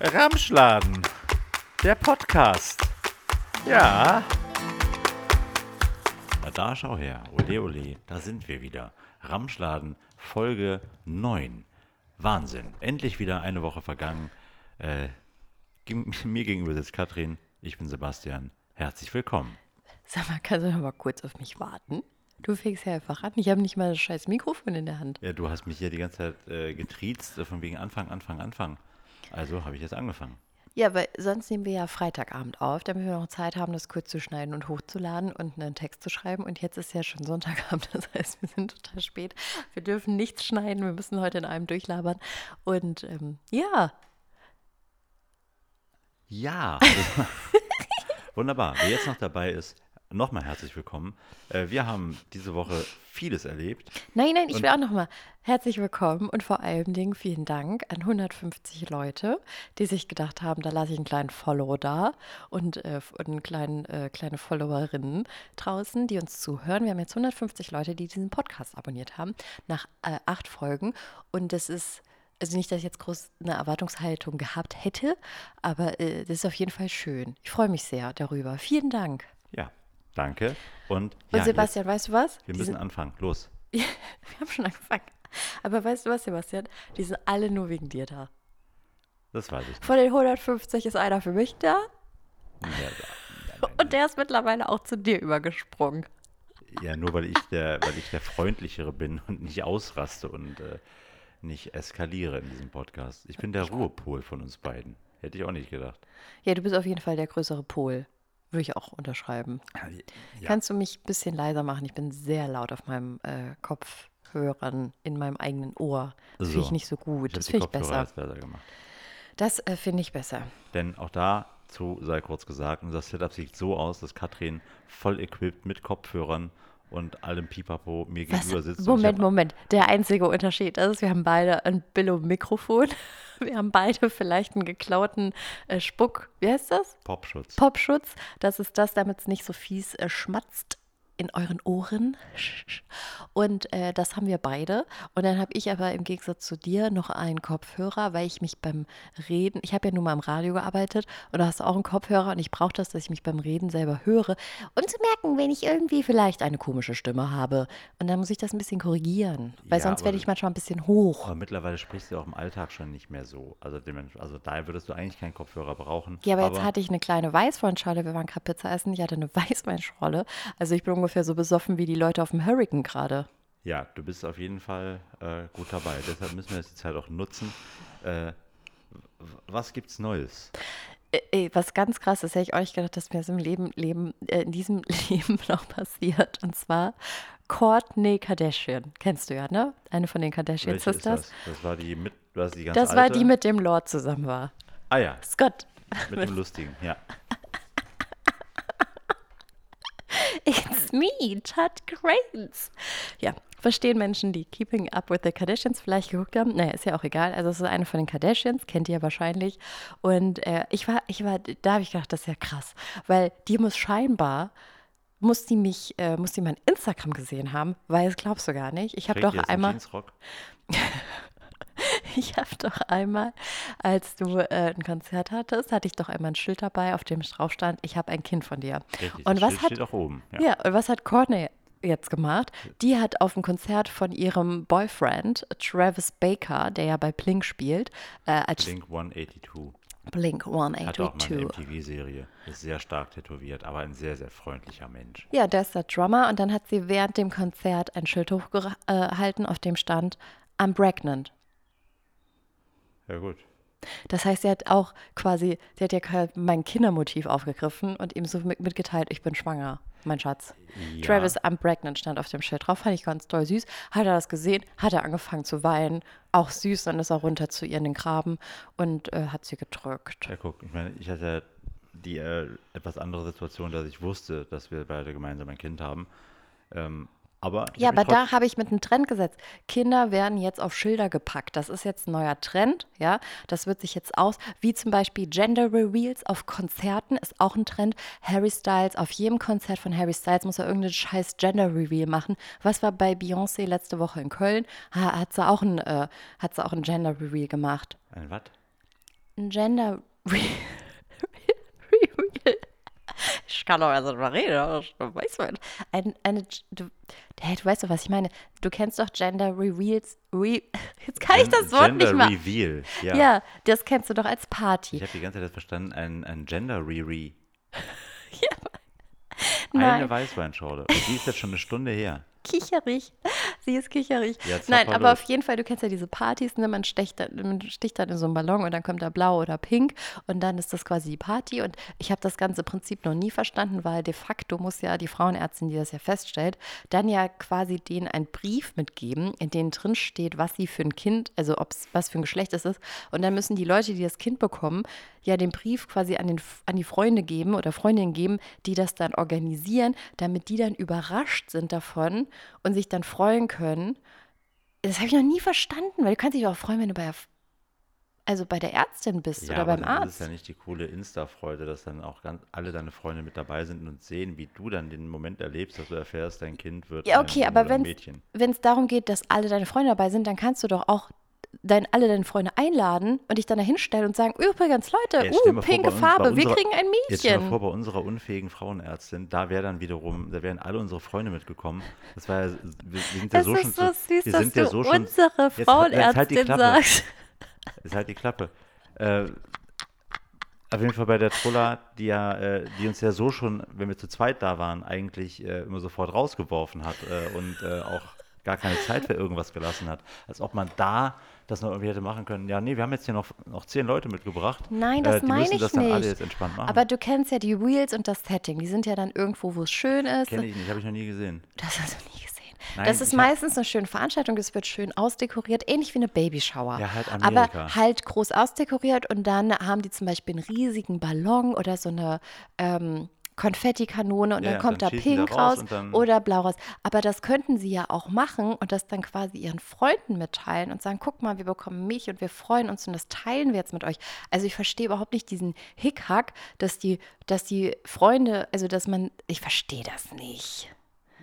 Ramschladen, der Podcast. Ja. Da schau her, ole ole, da sind wir wieder. Ramschladen, Folge 9. Wahnsinn, endlich wieder eine Woche vergangen. Äh, mir gegenüber sitzt Katrin, ich bin Sebastian. Herzlich willkommen. Sag mal, kannst du noch mal kurz auf mich warten? Du fängst ja einfach an. Ich habe nicht mal das scheiß Mikrofon in der Hand. Ja, du hast mich hier die ganze Zeit äh, getriezt, äh, von wegen Anfang, Anfang, Anfang. Also habe ich jetzt angefangen. Ja, weil sonst nehmen wir ja Freitagabend auf, damit wir noch Zeit haben, das kurz zu schneiden und hochzuladen und einen Text zu schreiben. Und jetzt ist ja schon Sonntagabend, das heißt, wir sind total spät. Wir dürfen nichts schneiden, wir müssen heute in einem durchlabern. Und ähm, ja, Ja. Wunderbar. Wer jetzt noch dabei ist, nochmal herzlich willkommen. Äh, wir haben diese Woche vieles erlebt. Nein, nein, ich will auch nochmal herzlich willkommen und vor allen Dingen vielen Dank an 150 Leute, die sich gedacht haben, da lasse ich einen kleinen Follow da und, äh, und einen kleinen, äh, kleine Followerinnen draußen, die uns zuhören. Wir haben jetzt 150 Leute, die diesen Podcast abonniert haben, nach äh, acht Folgen. Und das ist, also nicht, dass ich jetzt groß eine Erwartungshaltung gehabt hätte, aber äh, das ist auf jeden Fall schön. Ich freue mich sehr darüber. Vielen Dank. Ja, danke. Und, Und ja, Sebastian, weißt du was? jetzt, wir müssen anfangen. Los. wir haben schon angefangen. Aber weißt du was, Sebastian? Die sind alle nur wegen dir da. Das weiß ich. Von den 150 ist einer für mich da Ja, und der ist mittlerweile auch zu dir übergesprungen. ja, nur weil ich, der, weil ich der Freundlichere bin und nicht ausraste und äh, nicht eskaliere in diesem Podcast. Ich bin der Ruhepol von uns beiden. Hätte ich auch nicht gedacht. Ja, du bist auf jeden Fall der größere Pol. Würde ich auch unterschreiben. Ja. Kannst du mich ein bisschen leiser machen? Ich bin sehr laut auf meinem äh, Kopfhörern in meinem eigenen Ohr. Das finde ich So. nicht so gut. Ich das finde ich besser. gemacht. Das äh, finde ich besser. Denn auch dazu sei kurz gesagt, unser Setup sieht so aus, dass Katrin voll equipped mit Kopfhörern und allem Pipapo mir Was? gegenüber sitzt. Moment, Moment. Der einzige Unterschied ist, wir haben beide ein Billo-Mikrofon. Wir haben beide vielleicht einen geklauten äh, Spuck. Wie heißt das? Popschutz. Popschutz. Das ist das, damit es nicht so fies äh, schmatzt in euren Ohren. Und äh, das haben wir beide. Und dann habe ich aber im Gegensatz zu dir noch einen Kopfhörer, weil ich mich beim Reden, ich habe ja nur mal im Radio gearbeitet und da hast du auch einen Kopfhörer und ich brauche das, dass ich mich beim Reden selber höre, um zu merken, wenn ich irgendwie vielleicht eine komische Stimme habe. Und dann muss ich das ein bisschen korrigieren, weil Ja, sonst aber werde ich manchmal ein bisschen hoch. aber mittlerweile sprichst du auch im Alltag schon nicht mehr so. Also, also da würdest du eigentlich keinen Kopfhörer brauchen. Ja, aber, jetzt hatte ich eine kleine Weißweinschorle. Wir waren gerade Pizza essen. Ich hatte eine Weißweinschorle. Also ich bin ungefähr so besoffen wie die Leute auf dem Hurricane gerade. Ja, du bist auf jeden Fall äh, gut dabei. Deshalb müssen wir jetzt die Zeit auch nutzen. Äh, was gibt's Neues? Äh, ey, was ganz krass ist, hätte ich auch nicht gedacht, dass mir das im Leben, Leben äh, in diesem Leben noch passiert. Und zwar Kourtney Kardashian. Kennst du ja, ne? Eine von den Kardashian Welche ist das? Das war die mit, das die ganz Das war alte? die, mit dem Lord zusammen war. Ah ja, Scott. mit dem Lustigen, ja. It's me, Chad Grains. Ja, verstehen Menschen, die Keeping Up with the Kardashians vielleicht geguckt haben. Naja, ist ja auch egal. Also es ist eine von den Kardashians, kennt ihr ja wahrscheinlich. Und äh, ich war, ich war, da habe ich gedacht, das ist ja krass. Weil die muss scheinbar, muss die mich, äh, muss die mein Instagram gesehen haben, weil das glaubst du gar nicht. Ich habe doch einmal, ich habe doch einmal, als du äh, ein Konzert hattest, hatte ich doch einmal ein Schild dabei, auf dem drauf stand, ich habe ein Kind von dir. Richtig, Und was Schild hat steht auch oben. Ja. Ja, und was hat Courtney jetzt gemacht? Die hat auf dem Konzert von ihrem Boyfriend, Travis Baker, der ja bei Blink spielt, äh, als Blink 182. Blink Hatte auch mal eine 182. MTV-Serie. Ist sehr stark tätowiert, aber ein sehr, sehr freundlicher Mensch. Ja, der ist der Drummer und dann hat sie während dem Konzert ein Schild hochgehalten, auf dem stand, I'm pregnant. Ja, gut. Das heißt, sie hat auch quasi, sie hat ja mein Kindermotiv aufgegriffen und ihm so mit, mitgeteilt, ich bin schwanger, mein Schatz. Ja. Travis, I'm pregnant stand auf dem Schild drauf, fand ich ganz toll süß. Hat er das gesehen, hat er angefangen zu weinen, auch süß, dann ist er runter zu ihr in den Graben und äh, hat sie gedrückt. Ja, guck, ich meine, ich hatte die äh, etwas andere Situation, dass ich wusste, dass wir beide gemeinsam ein Kind haben. Ähm, aber Ja, aber da habe ich mit einem Trend gesetzt. Kinder werden jetzt auf Schilder gepackt. Das ist jetzt ein neuer Trend, ja. Das wird sich jetzt aus, wie zum Beispiel Gender Reveals auf Konzerten ist auch ein Trend. Harry Styles, auf jedem Konzert von Harry Styles muss er irgendeinen scheiß Gender Reveal machen. Was war bei Beyoncé letzte Woche in Köln? Ha, hat sie auch ein, äh, hat sie auch ein Gender Reveal gemacht. Ein was? ein Gender Re Reveal. Ich kann doch erst mal reden, aber ich weiß man. Ein, eine, du, hey, du weißt doch, was ich meine. Du kennst doch Gender Reveals. Re, jetzt kann ich das Wort Gender nicht mal. Reveal. Ja. Ja, das kennst du doch als Party. Ich habe die ganze Zeit verstanden, ein, ein Gender Re-Re. Nein. Eine Weißweinschorle. Und die ist jetzt schon eine Stunde her. kicherig. Sie ist kicherig. Ja, Nein, aber los. auf jeden Fall, du kennst ja diese Partys, ne? man, stecht man sticht dann in so einen Ballon und dann kommt da blau oder pink und dann ist das quasi die Party und ich habe das ganze Prinzip noch nie verstanden, weil de facto muss ja die Frauenärztin, die das ja feststellt, dann ja quasi denen einen Brief mitgeben, in dem drin steht, was sie für ein Kind, also ob's, was für ein Geschlecht es ist und dann müssen die Leute, die das Kind bekommen, ja den Brief quasi an, den, an die Freunde geben oder Freundinnen geben, die das dann organisieren, damit die dann überrascht sind davon und sich dann freuen können. Das habe ich noch nie verstanden, weil du kannst dich auch freuen, wenn du bei der, also bei der Ärztin bist Ja, oder beim ist Arzt. es ja nicht die coole Insta-Freude, dass dann auch ganz, alle deine Freunde mit dabei sind und sehen, wie du dann den Moment erlebst, dass du erfährst, dein Kind wird Ja, ein okay, Junge aber ein wenn Mädchen. es darum geht, dass alle deine Freunde dabei sind, dann kannst du doch auch dein, alle deine Freunde einladen und dich dann dahin stellen und sagen, übrigens, Leute, stell uh, vor, pinke bei uns- Farbe, wir unserer- kriegen ein Jetzt stell dir mal Mädchen. vor, bei unserer unfähigen Frauenärztin, da wäre dann wiederum, da wären alle unsere Freunde mitgekommen. Das war ja, wir, sind ja so schon so süß, wir dass sind ja du so schon, unsere Jetzt halt- jetzt halt die Frauenärztin Klappe. sagst. ist halt die Klappe. Äh, auf jeden Fall bei der Trolla, die ja, äh, die uns ja so schon, wenn wir zu zweit da waren, eigentlich äh, immer sofort rausgeworfen hat äh, und äh, auch gar keine Zeit für irgendwas gelassen hat. Als ob man da das noch irgendwie hätte machen können. Ja, nee, wir haben jetzt hier noch, noch zehn Leute mitgebracht. Nein, das äh, meine ich das nicht. Aber du kennst ja die Reels und das Setting. Die sind ja dann irgendwo, wo es schön ist. Kenne ich nicht, habe ich noch nie gesehen. Das hast du nie gesehen. Nein, das ist meistens eine schöne Veranstaltung, es wird schön ausdekoriert, ähnlich wie eine Babyshower. Ja, halt Aber Amerika. halt groß ausdekoriert und dann haben die zum Beispiel einen riesigen Ballon oder so eine ähm, Konfettikanone und Ja, dann kommt dann da pink raus raus oder blau raus. Aber das könnten sie ja auch machen und das dann quasi ihren Freunden mitteilen und sagen, guck mal, wir bekommen mich und wir freuen uns und das teilen wir jetzt mit euch. Also ich verstehe überhaupt nicht diesen Hickhack, dass die, dass die Freunde, also dass man, ich verstehe das nicht.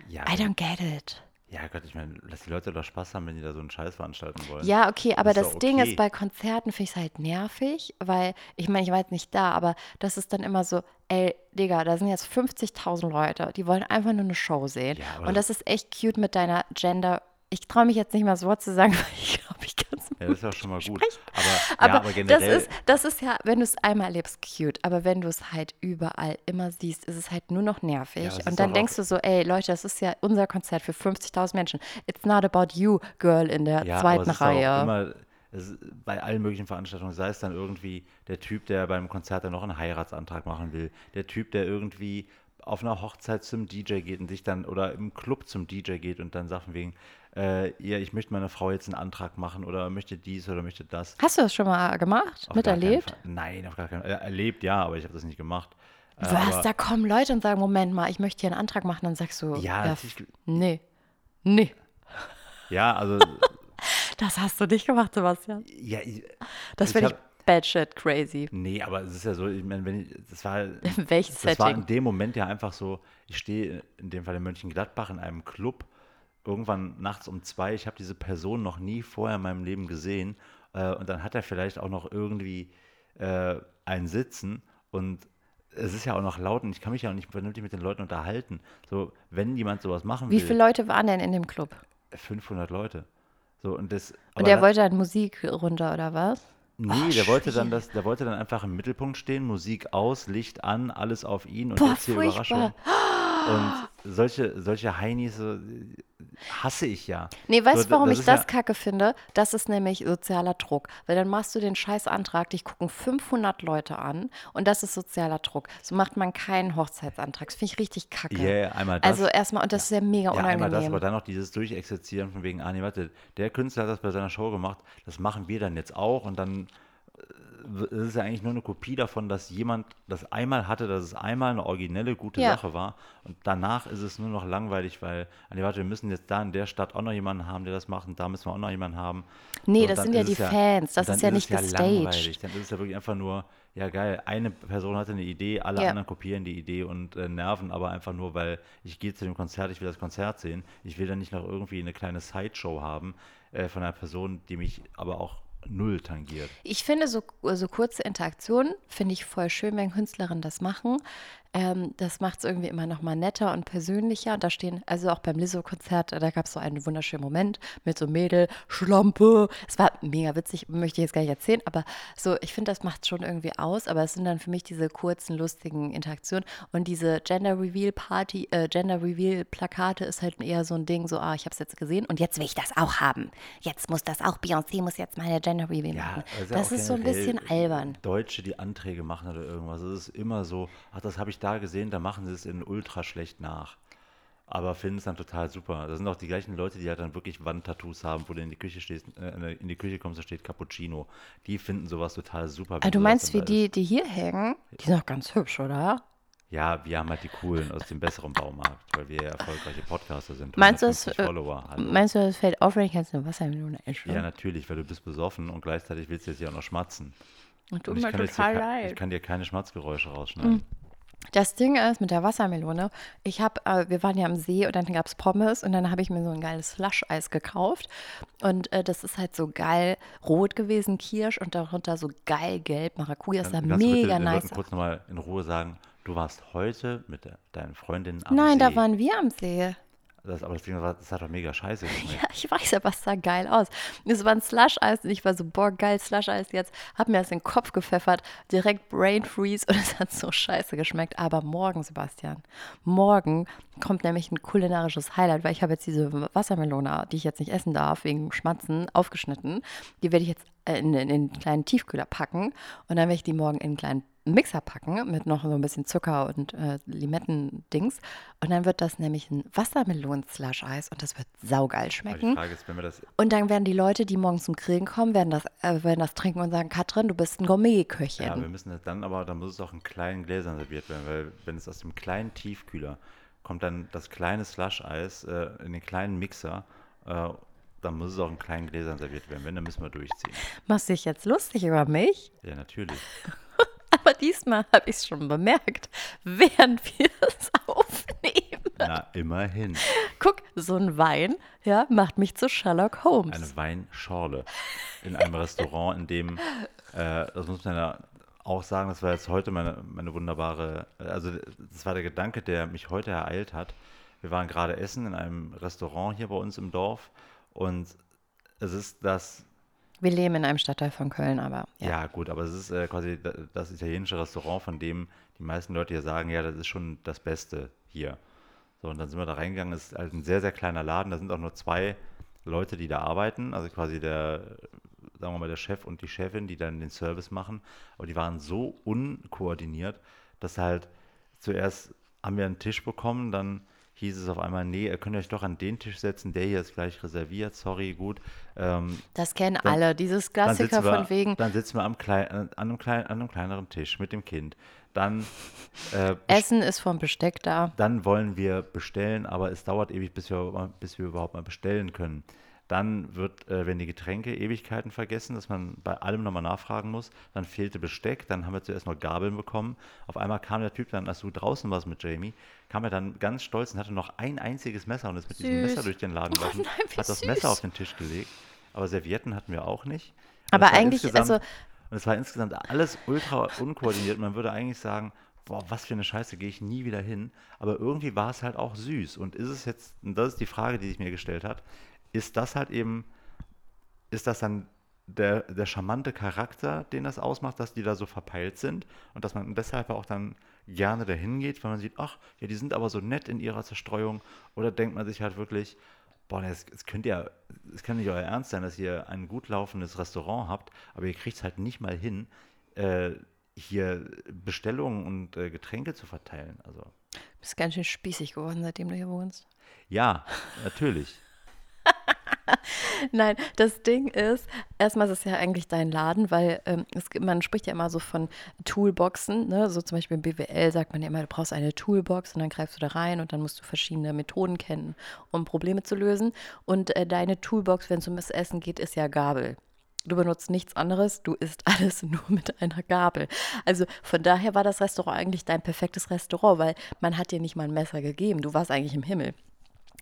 Ja, I don't get it. Ja Gott, ich meine, lass die Leute doch Spaß haben, wenn die da so einen Scheiß veranstalten wollen. Ja, okay, aber ist das doch Ding okay. ist, bei Konzerten finde ich es halt nervig, weil, ich meine, ich war jetzt nicht da, aber das ist dann immer so, ey, Digga, da sind jetzt 50.000 Leute, die wollen einfach nur eine Show sehen. Ja, Und das ist echt cute mit deiner Gender. Ich traue mich jetzt nicht mal das Wort zu sagen, weil ich glaube, ich kann es Ja, das ist ja schon mal gut. Aber, aber, ja, aber das, generell, ist, das ist ja, wenn du es einmal erlebst, cute. Aber wenn du es halt überall immer siehst, ist es halt nur noch nervig. Ja, und dann denkst du so, ey Leute, das ist ja unser Konzert für 50.000 Menschen. It's not about you, Girl, in der Ja, aber zweiten es ist auch Reihe. Immer, es bei allen möglichen Veranstaltungen, sei es dann irgendwie der Typ, der beim Konzert dann noch einen Heiratsantrag machen will, der Typ, der irgendwie auf einer Hochzeit zum DJ geht und sich dann oder im Club zum DJ geht und dann von wegen, äh, ja, ich möchte meiner Frau jetzt einen Antrag machen oder möchte dies oder möchte das. Hast du das schon mal gemacht? Auf Miterlebt? Nein, auf gar keinen Fall. Äh, Erlebt, ja, aber ich habe das nicht gemacht. Äh, Was? aber- Da kommen Leute und sagen, Moment mal, ich möchte hier einen Antrag machen. Dann sagst du, Ja, ja, nee, nee. Ja, also, Das hast du nicht gemacht, Sebastian. ja, ich, Das ich finde ich hab- bad shit crazy. Nee, aber es ist ja so, ich meine, wenn ich, das war, In welchem das war in Setting? dem Moment ja einfach so, ich stehe in dem Fall in Mönchengladbach in einem Club, irgendwann nachts um zwei, ich habe diese Person noch nie vorher in meinem Leben gesehen äh, und dann hat er vielleicht auch noch irgendwie äh, einen Sitzen und es ist ja auch noch laut und ich kann mich ja auch nicht vernünftig mit den Leuten unterhalten. So, wenn jemand sowas machen Wie will, viele Leute waren denn in dem Club? 500 Leute. So, und das, Und der das- wollte dann Musik runter, oder was? Nee, Ach, der wollte dann das, der wollte dann einfach im Mittelpunkt stehen, Musik aus, Licht an, alles auf ihn und Boah, jetzt hier furchtbar. Überraschung. Und solche, solche Heinis so, hasse ich ja. Nee, weißt So, du, warum das ich das ja- kacke finde? Das ist nämlich sozialer Druck. Weil dann machst du den scheiß Antrag, dich gucken 500 Leute an und das ist sozialer Druck. So macht man keinen Hochzeitsantrag. Das finde ich richtig kacke. Ja, ja, einmal das. Also erstmal, und das ist ja mega Ja, einmal das, unangenehm. aber dann noch dieses Durchexerzieren von wegen, ah nee, warte, der Künstler hat das bei seiner Show gemacht, das machen wir dann jetzt auch und dann äh, es ist ja eigentlich nur eine Kopie davon, dass jemand das einmal hatte, dass es einmal eine originelle, gute Ja. Sache war und danach ist es nur noch langweilig, weil, nee, warte, wir müssen jetzt da in der Stadt auch noch jemanden haben, der das macht und da müssen wir auch noch jemanden haben. Nee, und das sind ja ist die Fans, das ist ja nicht gestaged. langweilig. Dann ist es ja wirklich einfach nur, ja geil, eine Person hatte eine Idee, alle Ja. anderen kopieren die Idee und äh, nerven aber einfach nur, weil ich gehe zu dem Konzert, ich will das Konzert sehen. Ich will dann nicht noch irgendwie eine kleine Sideshow haben äh, von einer Person, die mich aber auch null tangiert. Ich finde so, so kurze Interaktionen, finde ich voll schön, wenn Künstlerinnen das machen. Ähm, das macht es irgendwie immer noch mal netter und persönlicher. Und da stehen, also auch beim Lizzo-Konzert, da gab es so einen wunderschönen Moment mit so Mädel, Schlampe. Es war mega witzig, möchte ich jetzt gar nicht erzählen, aber so, ich finde, das macht schon irgendwie aus. Aber es sind dann für mich diese kurzen, lustigen Interaktionen. Und diese Gender Reveal Party, äh, Gender Reveal Plakate ist halt eher so ein Ding, so, ah, ich habe es jetzt gesehen und jetzt will ich das auch haben. Jetzt muss das auch, Beyoncé muss jetzt meine Gender Reveal machen. also das ist so ein bisschen albern. Deutsche, die Anträge machen oder irgendwas. Es ist immer so, ach, das habe ich da gesehen, da machen sie es in ultra schlecht nach. Aber finden es dann total super. Das sind auch die gleichen Leute, die halt dann wirklich Wandtattoos haben, wo du in die Küche stehst, äh, in die Küche kommst, da steht Cappuccino. Die finden sowas total super. Wenn du meinst, wie die, die hier hängen? Die sind doch ganz hübsch, oder? Ja, wir haben halt die coolen aus dem besseren Baumarkt, weil wir ja erfolgreiche Podcaster sind. Meinst du, das, 150 äh, meinst du, das fällt auf, wenn ich jetzt eine Wassermelone esse? Ja, natürlich, weil du bist besoffen und gleichzeitig willst du jetzt hier auch noch schmatzen. Tut Und ich mir kann, jetzt hier, total ke- leid. ich kann dir keine Schmatzgeräusche rausschneiden. Das Ding ist mit der Wassermelone, ich habe, äh, wir waren ja am See und dann gab es Pommes und dann habe ich mir so ein geiles Slush-Eis gekauft und äh, das ist halt so geil rot gewesen, Kirsch und darunter so geil gelb, Maracuja, das sah bitte mega den nice aus. kurz nochmal in Ruhe sagen, du warst heute mit de deinen Freundinnen am Nein, See. da waren wir am See. Das, aber das, Ding war, das hat doch mega scheiße geschmeckt. Ja, ich weiß, aber es sah geil aus. Es war ein Slush-Eis und ich war so, boah, geil, Slush-Eis jetzt. Hab mir das in den Kopf gepfeffert, direkt Brain Freeze und es hat so scheiße geschmeckt. Aber morgen, Sebastian, morgen kommt nämlich ein kulinarisches Highlight, weil ich habe jetzt diese Wassermelone, die ich jetzt nicht essen darf, wegen Schmatzen, aufgeschnitten. Die werde ich jetzt äh, in, in, in einen kleinen Tiefkühler packen und dann werde ich die morgen in einen kleinen Mixer packen mit noch so ein bisschen Zucker und äh, Limetten-Dings. Und dann wird das nämlich ein Wassermelonen-Slush-Eis und das wird saugeil Aber die schmecken. Frage ist, wenn wir das Und dann werden die Leute, die morgens zum Grillen kommen, werden das, äh, werden das trinken und sagen, Katrin, du bist ein Gourmet-Köchin. Ja, wir müssen das dann aber, dann muss es auch in kleinen Gläsern serviert werden, weil wenn es aus dem kleinen Tiefkühler kommt dann das kleine Slush-Eis äh, in den kleinen Mixer, äh, dann muss es auch in kleinen Gläsern serviert werden. Wenn, dann müssen wir durchziehen. Machst dich jetzt lustig über mich? Ja, natürlich. Aber diesmal habe ich es schon bemerkt, während wir es aufnehmen. Na, immerhin. Guck, so ein Wein, ja, macht mich zu Sherlock Holmes. Eine Weinschorle in einem Restaurant, in dem, äh, das muss man ja auch sagen, das war jetzt heute meine, meine wunderbare, also das war der Gedanke, der mich heute ereilt hat. Wir waren gerade essen in einem Restaurant hier bei uns im Dorf und es ist das wir leben in einem Stadtteil von Köln, aber ja. Ja, gut, aber es ist äh, quasi da- das italienische Restaurant, von dem die meisten Leute ja sagen, ja, das ist schon das Beste hier. So, und dann sind wir da reingegangen, es ist halt ein sehr, sehr kleiner Laden, da sind auch nur zwei Leute, die da arbeiten, also quasi der, sagen wir mal, der Chef und die Chefin, die dann den Service machen, aber die waren so unkoordiniert, dass halt zuerst haben wir einen Tisch bekommen, dann hieß es auf einmal, nee, ihr könnt euch doch an den Tisch setzen, der hier ist gleich reserviert, sorry, gut. Ähm, Das kennen Dann- alle, dieses Klassiker wir, von wegen, Dann sitzen wir am klein, an, einem klein, an einem kleineren Tisch mit dem Kind. Dann, äh, Essen ist vom Besteck da. dann wollen wir bestellen, aber es dauert ewig, bis wir, bis wir überhaupt mal bestellen können. Dann wird, äh, werden die Getränke Ewigkeiten vergessen, dass man bei allem nochmal nachfragen muss. Dann fehlte Besteck, dann haben wir zuerst noch Gabeln bekommen. Auf einmal kam der Typ dann, als du draußen warst mit Jamie, kam er dann ganz stolz und hatte noch ein einziges Messer und ist mit diesem Süß. Messer durch den Laden Oh gelaufen, nein, wie hat das süß. Messer auf den Tisch gelegt. Aber Servietten hatten wir auch nicht. Und Aber eigentlich, also und es war insgesamt alles ultra unkoordiniert. Man würde eigentlich sagen, boah, was für eine Scheiße, gehe ich nie wieder hin. Aber irgendwie war es halt auch süß. Und ist es jetzt, und das ist die Frage, die sich mir gestellt hat, ist das halt eben, ist das dann der, der charmante Charakter, den das ausmacht, dass die da so verpeilt sind und dass man deshalb auch dann gerne dahin geht, weil man sieht, ach, ja, die sind aber so nett in ihrer Zerstreuung. Oder denkt man sich halt wirklich, boah, es, könnt ja, es kann nicht euer Ernst sein, dass ihr ein gut laufendes Restaurant habt, aber ihr kriegt es halt nicht mal hin, äh, hier Bestellungen und äh, Getränke zu verteilen. Also du bist ganz schön spießig geworden, seitdem du hier wohnst. ja, natürlich. Nein, das Ding ist, erstmal ist es ja eigentlich dein Laden, weil ähm, es, man spricht ja immer so von Toolboxen, ne? so zum Beispiel im BWL sagt man ja immer, du brauchst eine Toolbox und dann greifst du da rein und dann musst du verschiedene Methoden kennen, um Probleme zu lösen. Und äh, deine Toolbox, wenn es ums Essen geht, ist ja Gabel. Du benutzt nichts anderes, du isst alles nur mit einer Gabel. Also von daher war das Restaurant eigentlich dein perfektes Restaurant, weil man hat dir nicht mal ein Messer gegeben, du warst eigentlich im Himmel.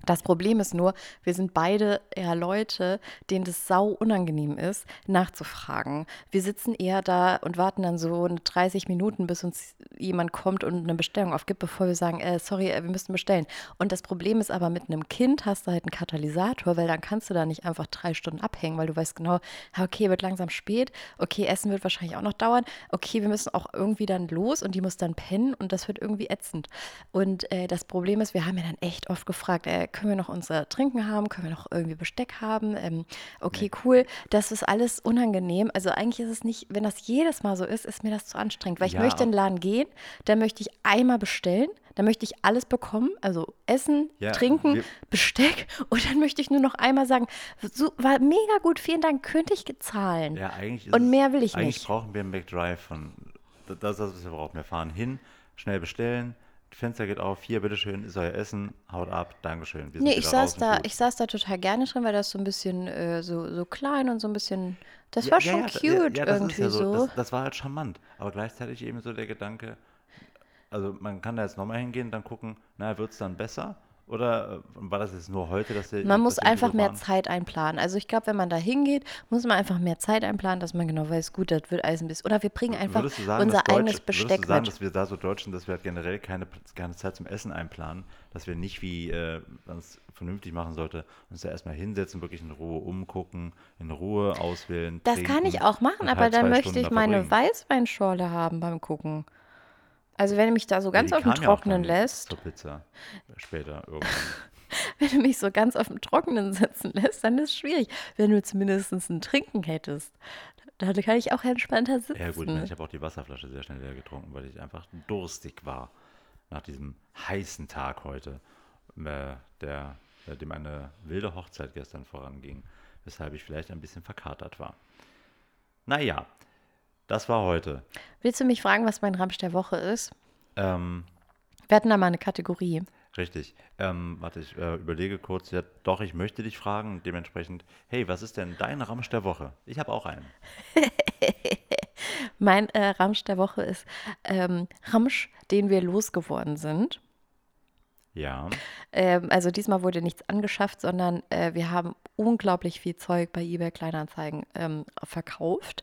Das Problem ist nur, wir sind beide eher Leute, denen das sau unangenehm ist, nachzufragen. Wir sitzen eher da und warten dann so 30 Minuten, bis uns jemand kommt und eine Bestellung aufgibt, bevor wir sagen, äh, sorry, äh, wir müssen bestellen. Und das Problem ist aber, mit einem Kind hast du halt einen Katalysator, weil dann kannst du da nicht einfach drei Stunden abhängen, weil du weißt genau, okay, wird langsam spät, okay, Essen wird wahrscheinlich auch noch dauern, okay, wir müssen auch irgendwie dann los und die muss dann pennen und das wird irgendwie ätzend. Und äh, das Problem ist, wir haben ja dann echt oft gefragt, äh, können wir noch unser Trinken haben, können wir noch irgendwie Besteck haben, ähm, okay, cool, das ist alles unangenehm. Also eigentlich ist es nicht, wenn das jedes Mal so ist, ist mir das zu anstrengend, weil ich Ja, möchte in den Laden gehen, dann möchte ich einmal bestellen, dann möchte ich alles bekommen, also Essen, Ja, Trinken, Besteck und dann möchte ich nur noch einmal sagen, so, war mega gut, vielen Dank, könnte ich zahlen. Ja, eigentlich ist Und mehr will ich eigentlich nicht. brauchen wir einen McDrive von. Das ist das, was wir brauchen. Wir fahren hin, schnell bestellen, Fenster geht auf, hier, bitteschön, ist euer Essen, haut ab, Dankeschön. Wir Nee, ich saß da, ich saß da total gerne drin, weil das so ein bisschen äh, so, so klein und so ein bisschen, das Ja, war ja, schon ja, cute irgendwie ja so. Das, das war halt charmant. Aber gleichzeitig eben so der Gedanke, also man kann da jetzt nochmal hingehen, dann gucken, na, wird es dann besser? Oder äh, war das jetzt nur heute, dass der Man muss einfach mehr waren? Zeit einplanen. Also ich glaube, wenn man da hingeht, muss man einfach mehr Zeit einplanen, dass man genau weiß, gut, das wird alles ein bisschen. Oder wir bringen einfach Würdest sagen, unser dass Deutsche- eigenes Würdest Besteck du sagen, mit. dass wir da so Deutschen, dass wir halt generell keine, keine Zeit zum Essen einplanen, dass wir nicht, wie äh, man es vernünftig machen sollte, uns da erstmal hinsetzen, wirklich in Ruhe umgucken, in Ruhe auswählen. Das trinken kann ich auch machen, aber halt dann möchte Stunden ich meine. Weißweinschorle haben beim Gucken. Also wenn du mich da so Ja, ganz die auf dem ja Trockenen dann lässt, Zur Pizza später irgendwann. wenn du mich so ganz auf dem Trockenen sitzen lässt, dann ist es schwierig. Wenn du zumindest ein Trinken hättest, dann kann ich auch entspannter sitzen. Ja gut, ich, meine, ich habe auch die Wasserflasche sehr schnell leer getrunken, weil ich einfach durstig war nach diesem heißen Tag heute, äh, der, äh, dem eine wilde Hochzeit gestern voranging, weshalb ich vielleicht ein bisschen verkatert war. Naja, das war heute. Willst du mich fragen, was mein Ramsch der Woche ist? Ähm, Wir hatten da mal eine Kategorie. richtig. Ähm, warte, ich äh, überlege kurz. Ja, doch, ich möchte dich fragen. Dementsprechend, hey, was ist denn dein Ramsch der Woche? Ich habe auch einen. Mein äh, Ramsch der Woche ist ähm, Ramsch, den wir losgeworden sind. Ja. Ähm, also diesmal wurde nichts angeschafft, sondern äh, wir haben unglaublich viel Zeug bei eBay Kleinanzeigen ähm, verkauft.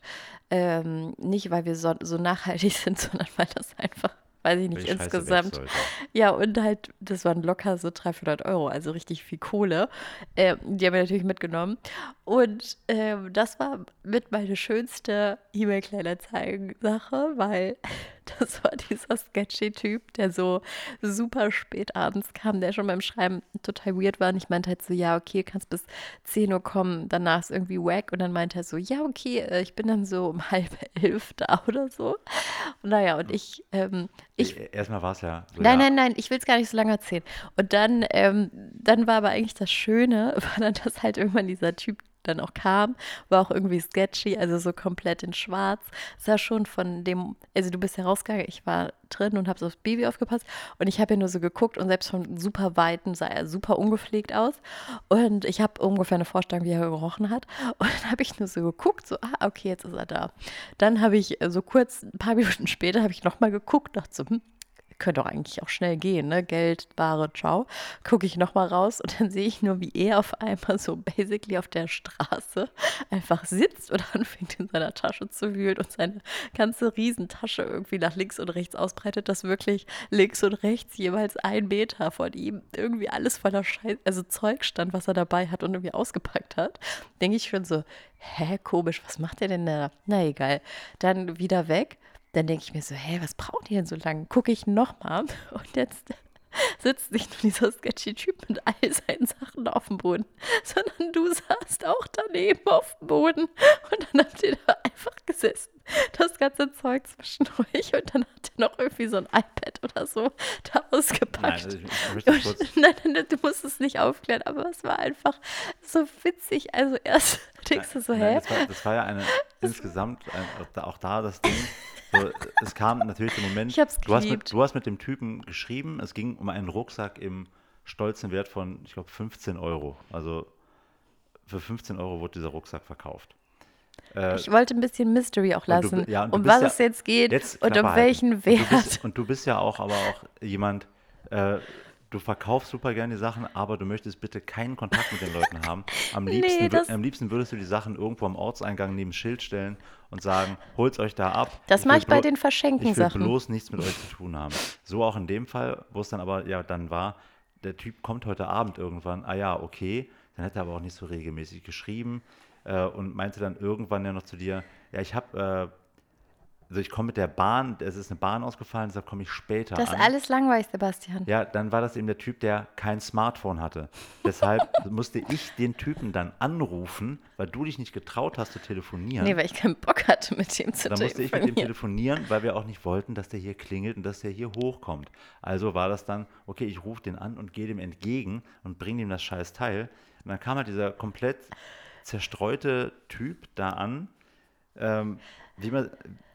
Ähm, nicht, weil wir so, so nachhaltig sind, sondern weil das einfach, weiß ich nicht, weg insgesamt. Ja, und halt, das waren locker so 300, 400 Euro, also richtig viel Kohle. Ähm, die haben wir natürlich mitgenommen. Und ähm, das war mit meine schönste E-Mail-Kleinanzeigen-Sache, weil das war dieser sketchy Typ, der so super spät abends kam, der schon beim Schreiben total weird war. Und ich meinte halt so, ja, okay, kannst bis 10 Uhr kommen, danach ist irgendwie wack. Und dann meinte er so, ja, okay, äh, ich bin dann so um halb elf da oder so. Und naja, und ich, ähm, ich E- Erstmal war es ja. So, Nein, ja, nein, nein, ich will es gar nicht so lange erzählen. Und dann, ähm, dann war aber eigentlich das Schöne, war dann, dass halt irgendwann dieser Typ dann auch kam, war auch irgendwie sketchy, also so komplett in schwarz. Sah schon von dem, also du bist ja rausgegangen, ich war drin und habe so aufs Baby aufgepasst und ich habe ja nur so geguckt und selbst von super Weitem sah er super ungepflegt aus und ich habe ungefähr eine Vorstellung, wie er gerochen hat und dann habe ich nur so geguckt, so, ah, okay, jetzt ist er da. Dann habe ich so kurz, ein paar Minuten später, habe ich nochmal geguckt, dachte so, hm, könnte doch eigentlich auch schnell gehen, ne? Geld, Ware, ciao. Gucke ich nochmal raus und dann sehe ich nur, wie er auf einmal so basically auf der Straße einfach sitzt und anfängt in seiner Tasche zu wühlen und seine ganze Riesentasche irgendwie nach links und rechts ausbreitet, dass wirklich links und rechts jeweils ein Meter von ihm irgendwie alles voller Scheiß, also Zeug stand, was er dabei hat und irgendwie ausgepackt hat. Denke ich schon so, hä, komisch, was macht der denn da? Na egal. Dann wieder weg. Dann denke ich mir so, hä, was braucht ihr denn so lange? Gucke ich nochmal und jetzt sitzt nicht nur dieser sketchy Typ mit all seinen Sachen auf dem Boden, sondern du saßt auch daneben auf dem Boden und dann habt ihr da einfach gesessen, das ganze Zeug zwischen euch und dann hat er noch irgendwie so ein iPad oder so da Nein, ausgepackt. also ich, ich nein, nein, nein, du musst es nicht aufklären, aber es war einfach so witzig. Also erst denkst du so, Nein, hä? das, war, das war ja eine insgesamt ein, auch da- auch da das Ding. So, es kam natürlich der Moment. Ich hab's du hast, mit, du hast mit dem Typen geschrieben. Es ging um einen Rucksack im stolzen Wert von, ich glaube, 15 Euro. Also für 15 Euro wurde dieser Rucksack verkauft. Äh, Ich wollte ein bisschen Mystery auch und du lassen, bi- ja, und du um was ja- es jetzt geht jetzt und um halten. welchen Und Wert. du bist, und du bist ja auch aber auch jemand, äh, du verkaufst super gerne die Sachen, aber du möchtest bitte keinen Kontakt mit den Leuten haben. Am Nee, liebsten, das- am liebsten würdest du die Sachen irgendwo am Ortseingang neben Schild stellen und sagen, holt's euch da ab. Das mache ich bei den Ich will bloß nichts mit euch zu tun haben. So auch in dem Fall, wo es dann aber ja dann war, der Typ kommt heute Abend irgendwann, ah ja, okay, dann hat er aber auch nicht so regelmäßig geschrieben äh, und meinte dann irgendwann ja noch zu dir, ja, ich habe, äh, also ich komme mit der Bahn, es ist eine Bahn ausgefallen, deshalb komme ich später Das ist an. alles langweilig, Sebastian. Ja, dann war das eben der Typ, der kein Smartphone hatte. Deshalb musste ich den Typen dann anrufen, weil du dich nicht getraut hast zu telefonieren. Nee, weil ich keinen Bock hatte, mit dem zu Dann musste ich mit dem telefonieren. telefonieren, weil wir auch nicht wollten, dass der hier klingelt und dass der hier hochkommt. Also war das dann, okay, ich rufe den an und gehe dem entgegen und bringe ihm das scheiß Teil. Und dann kam halt dieser komplett zerstreute Typ da an, ähm, wie man,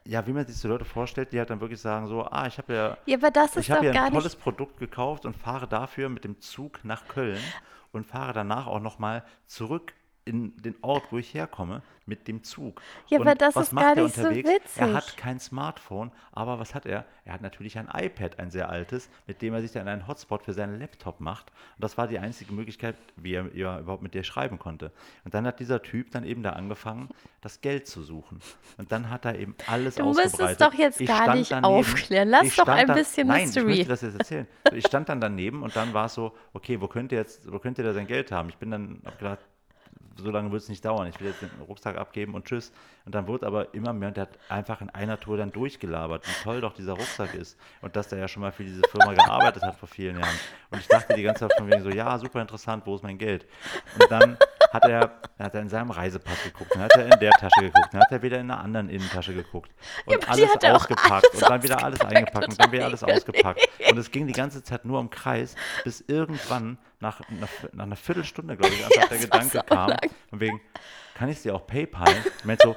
ja, wie man sich so Leute vorstellt, die halt dann wirklich sagen so, ah, ich habe ja, Ja, aber das ist ich habe ja ein tolles nicht. Produkt gekauft und fahre dafür mit dem Zug nach Köln und fahre danach auch nochmal zurück in den Ort, wo ich herkomme, mit dem Zug. Ja, und aber das was ist macht gar er nicht so unterwegs? Er witzig. hat kein Smartphone, aber was hat er? Er hat natürlich ein iPad, ein sehr altes, mit dem er sich dann einen Hotspot für seinen Laptop macht. Und das war die einzige Möglichkeit, wie er überhaupt mit dir schreiben konnte. Und dann hat dieser Typ dann eben da angefangen, das Geld zu suchen. Und dann hat er eben alles Du musst es ausgebreitet. doch jetzt Ich gar nicht daneben- aufklären. Lass doch ein bisschen Nein, Mystery. ich möchte das jetzt erzählen. Ich stand dann daneben und dann war es so, okay, wo könnt ihr jetzt, wo könnt ihr da sein Geld haben? Ich bin dann, hab gedacht, so lange wird es nicht dauern. Ich will jetzt den Rucksack abgeben und tschüss. Und dann wurde aber immer mehr, und der hat einfach in einer Tour dann durchgelabert, wie toll doch dieser Rucksack ist. Und dass der ja schon mal für diese Firma gearbeitet hat vor vielen Jahren. Und ich dachte die ganze Zeit von wegen so, ja, super interessant, wo ist mein Geld? Und dann hat er, dann hat er in seinem Reisepass geguckt, dann hat er in der Tasche geguckt, dann hat er wieder in einer anderen Innentasche geguckt. Und die alles ausgepackt alles und dann wieder alles eingepackt und dann wieder alles ausgepackt. Und es ging die ganze Zeit nur im Kreis, bis irgendwann nach, nach, nach einer Viertelstunde, glaube ich, einfach der das war Gedanke kam, lang. von wegen, kann ich dir auch PayPalen? Ich meinte so,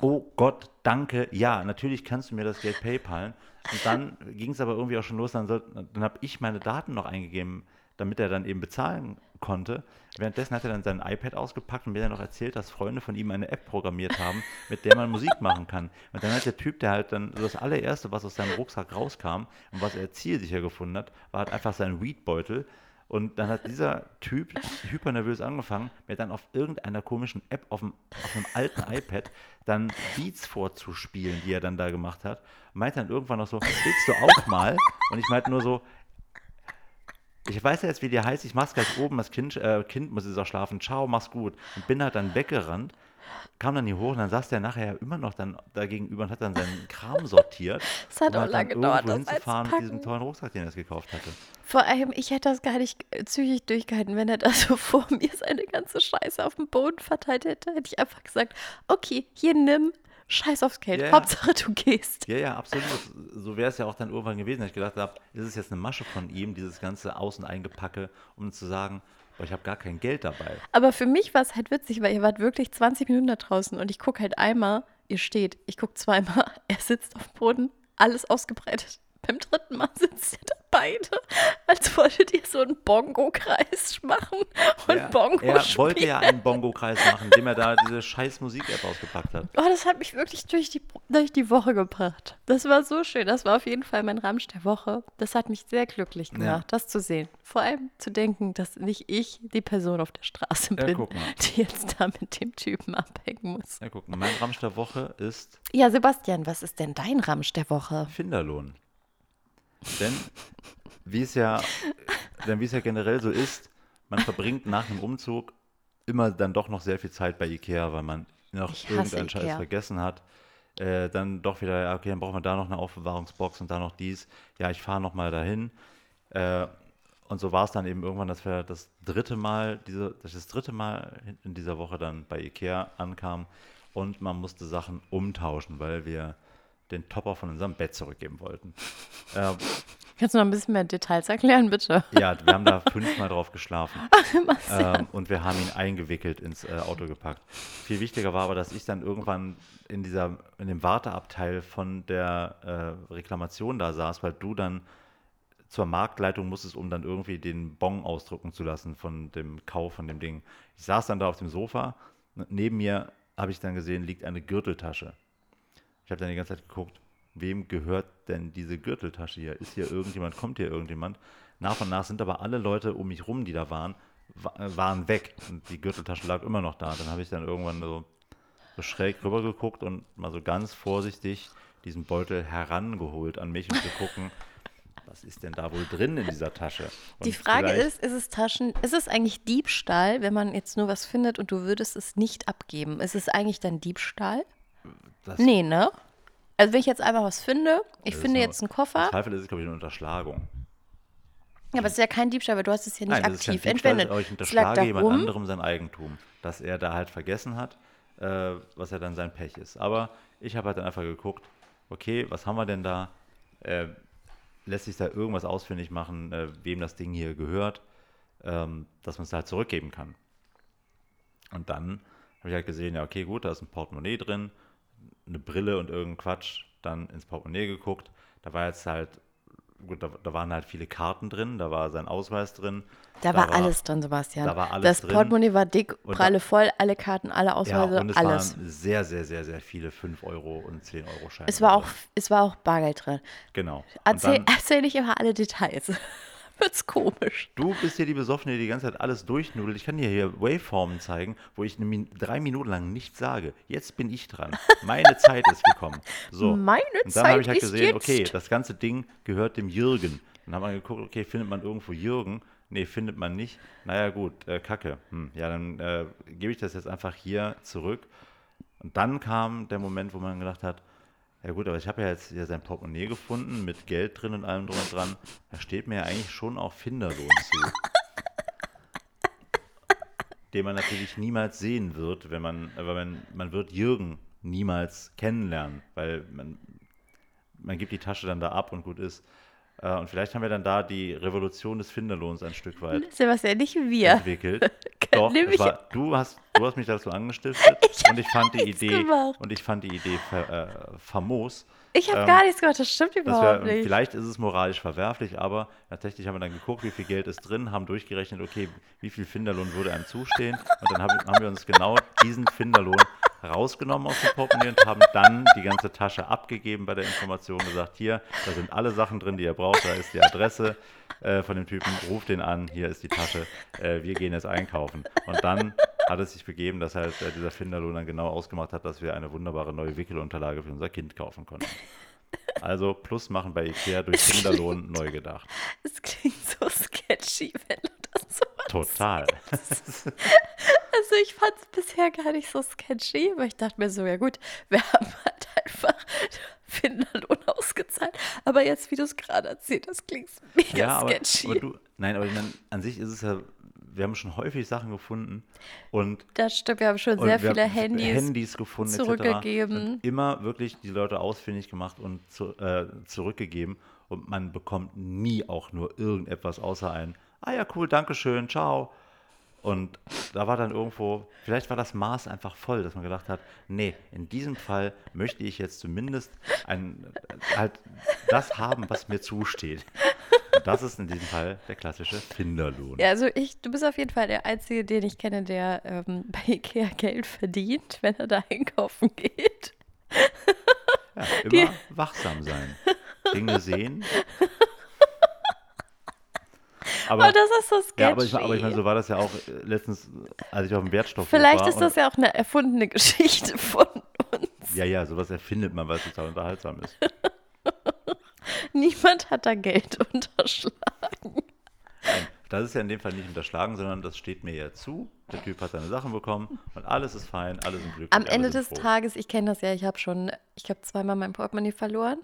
oh Gott, danke, ja, natürlich kannst du mir das Geld PayPalen. Und dann ging es aber irgendwie auch schon los, dann, dann habe ich meine Daten noch eingegeben, damit er dann eben bezahlen konnte. Währenddessen hat er dann sein iPad ausgepackt und mir dann noch erzählt, dass Freunde von ihm eine App programmiert haben, mit der man Musik machen kann. Und dann hat der Typ, der halt dann das allererste, was aus seinem Rucksack rauskam und was er zielsicher gefunden hat, war halt einfach sein Weedbeutel. Und dann hat dieser Typ hypernervös angefangen, mir dann auf irgendeiner komischen App auf, dem, auf einem alten iPad dann Beats vorzuspielen, die er dann da gemacht hat. Und meinte dann irgendwann noch so, willst du auch mal? Und ich meinte nur so, ich weiß ja jetzt, wie der heißt, ich mach's gleich oben, das Kind, äh, kind muss jetzt auch schlafen, ciao, mach's gut. Und bin halt dann weggerannt, kam dann hier hoch und dann saß der nachher immer noch dann da gegenüber und hat dann seinen Kram sortiert. Es hat um auch halt lange gedauert, irgendwo das hinzufahren mit diesem tollen Rucksack, den er jetzt gekauft hatte. Vor allem, ich hätte das gar nicht äh, zügig durchgehalten, wenn er da so vor mir seine ganze Scheiße auf dem Boden verteilt hätte. Hätte ich einfach gesagt, okay, hier nimm, scheiß aufs Geld. Ja, ja. Hauptsache du gehst. Ja, ja, absolut. So wäre es ja auch dann irgendwann gewesen, dass ich gedacht habe, ist es jetzt eine Masche von ihm, dieses ganze Außen eingepacke, um zu sagen, boah, ich habe gar kein Geld dabei. Aber für mich war es halt witzig, weil ihr wart wirklich 20 Minuten da draußen und ich gucke halt einmal, ihr steht, ich gucke zweimal, er sitzt auf dem Boden, alles ausgebreitet. Beim dritten Mal sitzt ihr da beide, als wolltet ihr so einen Bongo-Kreis machen und Ja, Bongo er spielen. wollte ja einen Bongo-Kreis machen, indem er da diese scheiß Musik-App ausgepackt hat. Oh, das hat mich wirklich durch die, durch die Woche gebracht. Das war so schön. Das war auf jeden Fall mein Ramsch der Woche. Das hat mich sehr glücklich Ja. gemacht, das zu sehen. Vor allem zu denken, dass nicht ich die Person auf der Straße Ja, bin, die jetzt da mit dem Typen abhängen muss. Ja, guck mal, mein Ramsch der Woche ist Ja, Sebastian, was ist denn dein Ramsch der Woche? Finderlohn. Denn wie es ja, denn wie es ja generell so ist, man verbringt nach einem Umzug immer dann doch noch sehr viel Zeit bei Ikea, weil man noch Ich irgendeinen Scheiß Ikea. vergessen hat. Äh, dann doch wieder, ja, okay, dann braucht man da noch eine Aufbewahrungsbox und da noch dies. Ja, ich fahre noch mal dahin. Äh, und so war es dann eben irgendwann, dass wir das dritte Mal, diese, das dritte Mal in- in dieser Woche dann bei Ikea ankam und man musste Sachen umtauschen, weil wir den Topper von unserem Bett zurückgeben wollten. Äh, Kannst du noch ein bisschen mehr Details erklären, bitte? ja, wir haben da fünfmal drauf geschlafen. Marcel. Ähm, und wir haben ihn eingewickelt ins äh, Auto gepackt. Viel wichtiger war aber, dass ich dann irgendwann in, dieser, in dem Warteabteil von der äh, Reklamation da saß, weil du dann zur Marktleitung musstest, um dann irgendwie den Bon ausdrucken zu lassen von dem Kauf von dem Ding. Ich saß dann da auf dem Sofa. und Neben mir habe ich dann gesehen, liegt eine Gürteltasche. Ich habe dann die ganze Zeit geguckt. wem gehört denn diese Gürteltasche hier? Ist hier irgendjemand, kommt hier irgendjemand? Nach und nach sind aber alle Leute um mich rum, die da waren, wa- waren weg. Und die Gürteltasche lag immer noch da. Dann habe ich dann irgendwann so, so schräg rüber geguckt und mal so ganz vorsichtig diesen Beutel herangeholt an mich, um zu gucken, was ist denn da wohl drin in dieser Tasche? Und Die Frage ist, ist es Taschen, ist es eigentlich Diebstahl, wenn man jetzt nur was findet und du würdest es nicht abgeben? Ist es eigentlich dann Diebstahl? Das, Nee, ne? Also wenn ich jetzt einfach was finde, ich das finde nur- jetzt einen Im Koffer, Zweifel ist es, glaube ich, eine Unterschlagung. ja, aber es ist ja kein Diebstahl, weil du hast es ja nicht Nein, das aktiv Diebstahl, entwendet. aber ich unterschlage da jemand rum. anderem sein Eigentum, dass er da halt vergessen hat, äh, was ja dann sein Pech ist. Aber ich habe halt dann einfach geguckt, okay, was haben wir denn da? Äh, lässt sich da irgendwas ausfindig machen, äh, wem das Ding hier gehört, ähm, dass man es halt zurückgeben kann. Und dann habe ich halt gesehen, ja, okay, gut, da ist ein Portemonnaie drin, eine Brille und irgendein Quatsch, dann ins Portemonnaie geguckt. Da war jetzt halt, gut, da, da waren halt viele Karten drin, da war sein Ausweis drin. Da, war alles drin, Sebastian. da war alles das drin. Portemonnaie war dick, pralle voll, alle Karten, alle Ja, Ausweise, und es alles. waren sehr, sehr, sehr, sehr viele 5 Euro und 10 Euro Scheine. Es war auch, es war auch Bargeld drin. Genau. Erzähl, dann, erzähl nicht immer alle Details. Wird's komisch. du bist hier die Besoffene, die die ganze Zeit alles durchnudelt. Ich kann dir hier Waveformen zeigen, wo ich Min drei Minuten lang nichts sage. Jetzt bin ich dran. Meine Zeit ist gekommen. So. Meine Und dann habe ich halt gesehen, okay, jetzt. das ganze Ding gehört dem Jürgen. Dann haben wir geguckt, okay, findet man irgendwo Jürgen? Nee, findet man nicht. Naja, gut, äh, kacke. Hm, ja, dann äh, gebe ich das jetzt einfach hier zurück. Und dann kam der Moment, wo man gedacht hat, ja gut, aber ich habe ja jetzt hier sein Portemonnaie gefunden mit Geld drin und allem drum und dran. Da steht mir ja eigentlich schon auch Finderlohn zu. den man natürlich niemals sehen wird, wenn man, äh, weil man, man wird Jürgen niemals kennenlernen, weil man, man gibt die Tasche dann da ab und gut ist. Äh, Und vielleicht haben wir dann da die Revolution des Finderlohns ein Stück weit Sebastian, nicht wir. entwickelt. Doch, Nämlich- es war, du, hast, du hast mich dazu angestiftet Ich und ich fand die nichts Idee gemacht. und ich fand die Idee fa äh, famos. Ich habe Ähm, gar nichts gemacht, das stimmt Das überhaupt wär, nicht. vielleicht ist es moralisch verwerflich, aber tatsächlich haben wir dann geguckt, wie viel Geld ist drin, haben durchgerechnet, okay, wie viel Finderlohn würde einem zustehen. Und dann haben, haben wir uns genau diesen Finderlohn rausgenommen aus dem Portemonnaie und haben dann die ganze Tasche abgegeben bei der Information, gesagt, hier, da sind alle Sachen drin, die ihr braucht, da ist die Adresse äh, von dem Typen, ruft den an, hier ist die Tasche, äh, wir gehen jetzt einkaufen. Und dann hat es sich begeben, dass halt äh, dieser Finderlohn dann genau ausgemacht hat, dass wir eine wunderbare neue Wickelunterlage für unser Kind kaufen konnten. Also Plus machen bei Ikea durch Finderlohn neu gedacht. Es klingt so sketchy, wenn Total. Also ich fand es bisher gar nicht so sketchy, aber ich dachte mir so, ja gut, wir haben halt einfach Finderlohn ausgezahlt. Aber jetzt, wie du es gerade erzählt hast, klingt es mega Ja, aber, sketchy. aber du, nein, aber ich meine, an sich ist es ja, wir haben schon häufig Sachen gefunden und das stimmt, wir haben schon sehr viele Handys. Handys gefunden, zurückgegeben. Immer wirklich die Leute ausfindig gemacht und zu, äh, zurückgegeben. Und man bekommt nie auch nur irgendetwas außer ein, ah ja, cool, danke schön, ciao. Und da war dann irgendwo, vielleicht war das Maß einfach voll, dass man gedacht hat, nee, in diesem Fall möchte ich jetzt zumindest ein, halt das haben, was mir zusteht. Und das ist in diesem Fall der klassische Finderlohn. Ja, also ich, du bist auf jeden Fall der Einzige, den ich kenne, der ähm, bei Ikea Geld verdient, wenn er da einkaufen geht. Ja, immer Die- wachsam sein. Dinge sehen. Aber, Oh, das ist so sketchy. ja, aber, ich, aber ich meine, so war das ja auch äh, letztens, als ich auf dem Wertstoff Vielleicht war. ist das ja auch eine erfundene Geschichte von uns. Ja, ja, sowas erfindet man, weil es total unterhaltsam ist. Niemand hat da Geld unterschlagen. Nein, das ist ja in dem Fall nicht unterschlagen, sondern das steht mir ja zu. Der Typ hat seine Sachen bekommen und alles ist fein, alle sind glücklich. Am Ende des froh. Tages, ich kenne das ja, ich habe schon, ich habe zweimal mein Portemonnaie verloren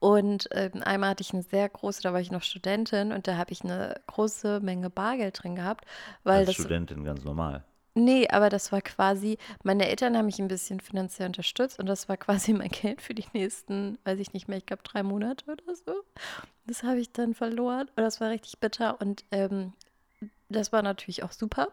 und ähm, einmal hatte ich eine sehr große, da war ich noch Studentin und da habe ich eine große Menge Bargeld drin gehabt, weil Als das Studentin ganz normal. Nee, aber das war quasi, meine Eltern haben mich ein bisschen finanziell unterstützt und das war quasi mein Geld für die nächsten, weiß ich nicht mehr, ich glaube drei Monate oder so. Das habe ich dann verloren und das war richtig bitter und ähm, das war natürlich auch super.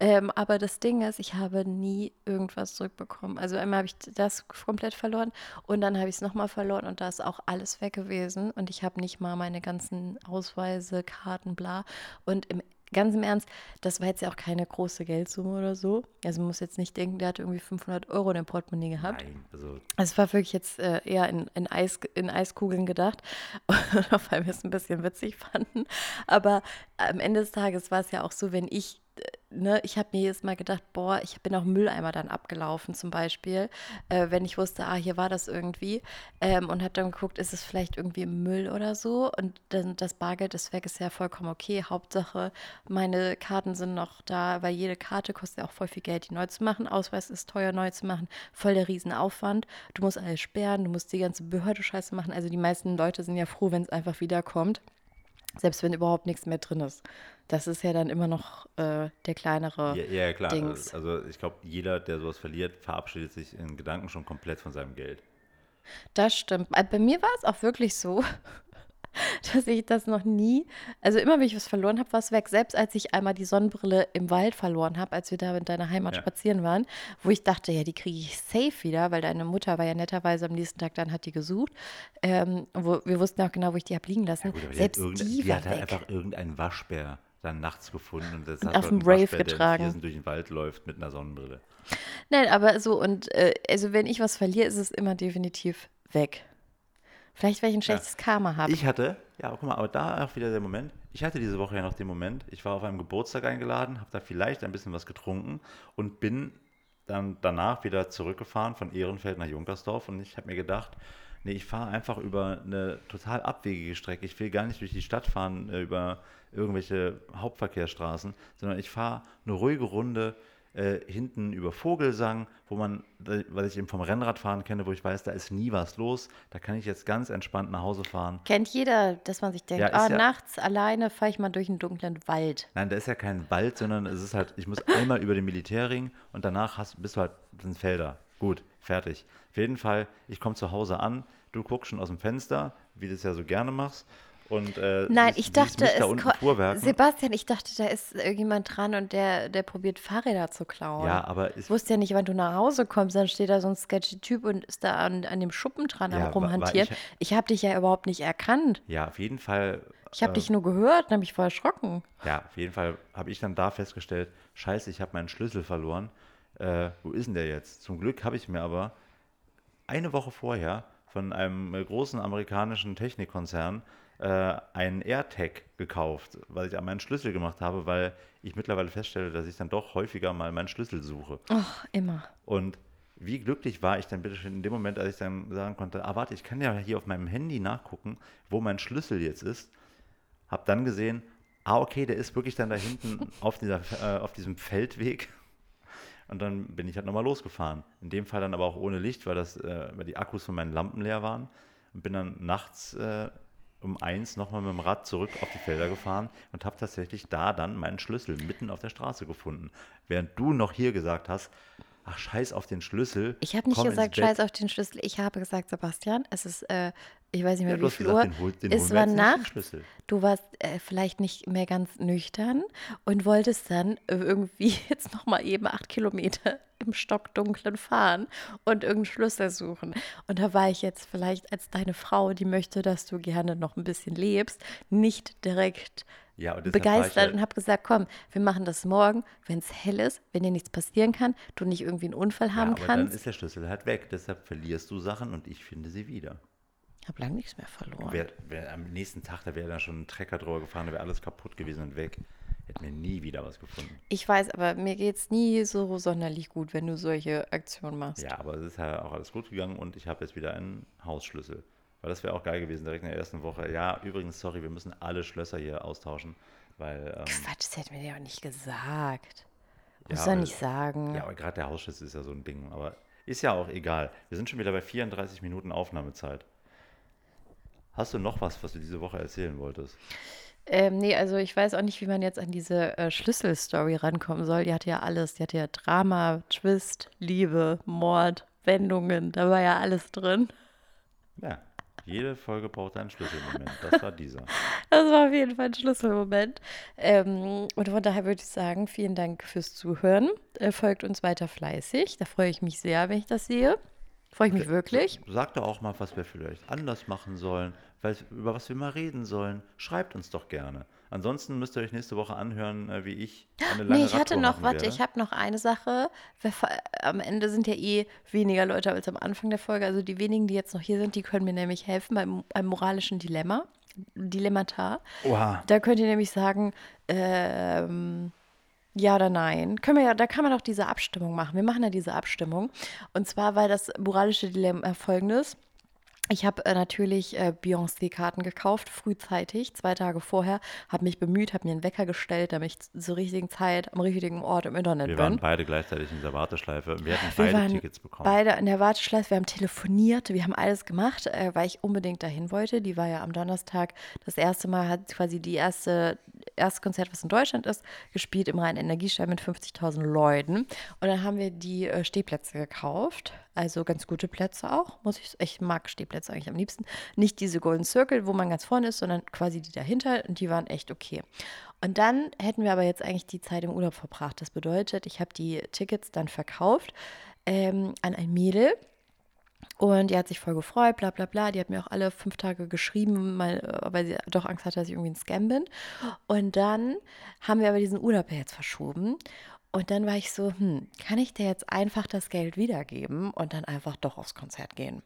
Ähm, aber das Ding ist, ich habe nie irgendwas zurückbekommen. Also einmal habe ich das komplett verloren und dann habe ich es nochmal verloren und da ist auch alles weg gewesen und ich habe nicht mal meine ganzen Ausweise, Karten, bla. Und im ganz im Ernst, das war jetzt ja auch keine große Geldsumme oder so. Also man muss jetzt nicht denken, der hat irgendwie 500 Euro in dem Portemonnaie gehabt. Nein, also Es war wirklich jetzt äh, eher in, in, Eis, in Eiskugeln gedacht, weil wir es ein bisschen witzig fanden. Aber am Ende des Tages war es ja auch so, wenn ich, ne, ich habe mir jedes Mal gedacht, boah, ich bin auch Mülleimer dann abgelaufen zum Beispiel, äh, wenn ich wusste, ah, hier war das irgendwie ähm, und habe dann geguckt, ist es vielleicht irgendwie Müll oder so und dann das Bargeld ist weg, ist ja vollkommen okay. Hauptsache, meine Karten sind noch da, weil jede Karte kostet ja auch voll viel Geld, die neu zu machen. Ausweis ist teuer neu zu machen, voll der Riesenaufwand. Du musst alles sperren, du musst die ganze Behörde-Scheiße machen. Also die meisten Leute sind ja froh, wenn es einfach wiederkommt, selbst wenn überhaupt nichts mehr drin ist. Das ist ja dann immer noch äh, der kleinere Ja, ja klar. Dings. Also ich glaube, jeder, der sowas verliert, verabschiedet sich in Gedanken schon komplett von seinem Geld. Das stimmt. Bei mir war es auch wirklich so, dass ich das noch nie, also immer wenn ich was verloren habe, war es weg. Selbst als ich einmal die Sonnenbrille im Wald verloren habe, als wir da in deiner Heimat Ja. spazieren waren, wo ich dachte, ja, die kriege ich safe wieder, weil deine Mutter war ja netterweise am nächsten Tag dann hat die gesucht. Ähm, wo, wir wussten auch genau, wo ich die habe liegen lassen. Gut, aber Selbst die die die war hat weg. einfach irgendeinen Waschbär dann nachts gefunden und das Und hat auf dem Rave der getragen. Viersen durch den Wald läuft mit einer Sonnenbrille. Nein, aber so und äh, also wenn ich was verliere, ist es immer definitiv weg. Vielleicht, weil ich ein schlechtes Karma habe. Ich hatte, ja, guck mal, aber da auch wieder der Moment. Ich hatte diese Woche ja noch den Moment. Ich war auf einem Geburtstag eingeladen, habe da vielleicht ein bisschen was getrunken und bin dann danach wieder zurückgefahren von Ehrenfeld nach Junkersdorf und ich habe mir gedacht, nee, ich fahre einfach über eine total abwegige Strecke. Ich will gar nicht durch die Stadt fahren, äh, über irgendwelche Hauptverkehrsstraßen, sondern ich fahre eine ruhige Runde äh, hinten über Vogelsang, wo man, was ich eben vom Rennradfahren kenne, wo ich weiß, da ist nie was los. Da kann ich jetzt ganz entspannt nach Hause fahren. Kennt jeder, dass man sich denkt, Ja, ah, ja- nachts alleine fahre ich mal durch einen dunklen Wald. Nein, da ist ja kein Wald, sondern es ist halt, ich muss einmal über den Militärring und danach hast, bist du halt, sind Felder. Gut, fertig. Auf jeden Fall, ich komme zu Hause an, du guckst schon aus dem Fenster, wie du es ja so gerne machst. Und, äh, Nein, ich dachte, da es. Sebastian, ich dachte, da ist irgendjemand dran und der, der probiert Fahrräder zu klauen. Ja, aber Ich ich, wusste ja nicht, wann du nach Hause kommst, dann steht da so ein sketchy Typ und ist da an, an dem Schuppen dran Ja, wa- war rumhantieren. ich- Ich, habe dich ja überhaupt nicht erkannt. ja, auf jeden Fall. Ich habe äh, dich nur gehört und habe mich voll erschrocken. Ja, auf jeden Fall habe ich dann da festgestellt, scheiße, ich habe meinen Schlüssel verloren. Äh, wo ist denn der jetzt? Zum Glück habe ich mir aber eine Woche vorher von einem großen amerikanischen Technikkonzern äh, einen AirTag gekauft, weil ich an meinen Schlüssel gemacht habe, weil ich mittlerweile feststelle, dass ich dann doch häufiger mal meinen Schlüssel suche. Ach, immer. Und wie glücklich war ich dann bitte schön in dem Moment, als ich dann sagen konnte, ah warte, ich kann ja hier auf meinem Handy nachgucken, wo mein Schlüssel jetzt ist. Hab dann gesehen, ah okay, der ist wirklich dann da hinten auf, dieser, äh, auf diesem Feldweg. Und dann bin ich halt nochmal losgefahren. In dem Fall dann aber auch ohne Licht, weil, das, äh, weil die Akkus von meinen Lampen leer waren. Und bin dann nachts äh, um eins nochmal mit dem Rad zurück auf die Felder gefahren und habe tatsächlich da dann meinen Schlüssel mitten auf der Straße gefunden. Während du noch hier gesagt hast, ach scheiß auf den Schlüssel. Ich habe nicht gesagt, scheiß auf den Schlüssel. Ich habe gesagt, Sebastian, es ist, äh, ich weiß nicht mehr, Ja, du wie viel Uhr. den den es war Nacht. Du warst äh, vielleicht nicht mehr ganz nüchtern und wolltest dann äh, irgendwie jetzt noch mal eben acht Kilometer im Stockdunklen fahren und irgendeinen Schlüssel suchen. Und da war ich jetzt vielleicht als deine Frau, die möchte, dass du gerne noch ein bisschen lebst, nicht direkt Ja, und begeistert ja- und habe gesagt, komm, wir machen das morgen, wenn es hell ist, wenn dir nichts passieren kann, du nicht irgendwie einen Unfall Ja, haben aber dann kannst. ist der Schlüssel halt weg. Deshalb verlierst du Sachen und ich finde sie wieder. Ich habe lange nichts mehr verloren. Wär, wär, am nächsten Tag, da wäre dann schon ein Trecker drüber gefahren, da wäre alles kaputt gewesen und weg. Hätten wir nie wieder was gefunden. Ich weiß, aber mir geht es nie so sonderlich gut, wenn du solche Aktionen machst. Ja, aber es ist ja auch alles gut gegangen und ich habe jetzt wieder einen Hausschlüssel. Weil das wäre auch geil gewesen, direkt in der ersten Woche. Ja, übrigens, sorry, wir müssen alle Schlösser hier austauschen, weil. Ähm, Quatsch, das hätten wir dir auch nicht gesagt. Ja, Muss ja aber- nicht sagen. ja, aber gerade der Hausschlüssel ist ja so ein Ding. Aber ist ja auch egal. Wir sind schon wieder bei 34 Minuten Aufnahmezeit. Hast du noch was, was du diese Woche erzählen wolltest? Ähm, nee, also ich weiß auch nicht, wie man jetzt an diese äh, Schlüsselstory rankommen soll. Die hatte ja alles. Die hatte ja Drama, Twist, Liebe, Mord, Wendungen. Da war ja alles drin. Ja, jede Folge braucht einen Schlüsselmoment. Das war dieser. Das war auf jeden Fall ein Schlüsselmoment. Ähm, und von daher würde ich sagen, vielen Dank fürs Zuhören. Äh, folgt uns weiter fleißig. Da freue ich mich sehr, wenn ich das sehe. Freue ich mich wirklich. Sagt doch auch mal, was wir vielleicht anders machen sollen, weil, über was wir mal reden sollen. Schreibt uns doch gerne. Ansonsten müsst ihr euch nächste Woche anhören, äh, wie ich eine lange Nee, ich hatte Radtour noch, warte, werde. ich habe noch eine Sache. Wir ver- Am Ende sind ja eh weniger Leute als am Anfang der Folge. Also die wenigen, die jetzt noch hier sind, die können mir nämlich helfen beim, beim moralischen Dilemma. Dilemmata. Oha. Da könnt ihr nämlich sagen, ähm, ja oder nein. Können wir ja, da kann man auch diese Abstimmung machen. Wir machen ja diese Abstimmung. Und zwar war das moralische Dilemma folgendes. Ich habe äh, natürlich äh, Beyoncé-Karten gekauft, frühzeitig, zwei Tage vorher, habe mich bemüht, habe mir einen Wecker gestellt, damit ich zur richtigen Zeit am richtigen Ort im Internet Wir bin. waren beide gleichzeitig in dieser Warteschleife. Wir hätten Wir beide waren Tickets bekommen. beide in der Warteschleife, wir haben telefoniert, wir haben alles gemacht, äh, weil ich unbedingt dahin wollte. Die war ja am Donnerstag das erste Mal, hat quasi die erste, erste Konzert, was in Deutschland ist, gespielt im Rhein-Energiestadion mit 50.000 Leuten. Und dann haben wir die äh, Stehplätze gekauft. Also ganz gute Plätze auch, muss ich Ich mag Stehplätze eigentlich am liebsten. Nicht diese Golden Circle, wo man ganz vorne ist, sondern quasi die dahinter und die waren echt okay. Und dann hätten wir aber jetzt eigentlich die Zeit im Urlaub verbracht. Das bedeutet, ich habe die Tickets dann verkauft ähm, an ein Mädel. Und die hat sich voll gefreut, bla bla bla. Die hat mir auch alle fünf Tage geschrieben, mal, äh, weil sie doch Angst hatte, dass ich irgendwie ein Scam bin. Und dann haben wir aber diesen Urlaub jetzt verschoben. Und dann war ich so, hm, kann ich dir jetzt einfach das Geld wiedergeben und dann einfach doch aufs Konzert gehen?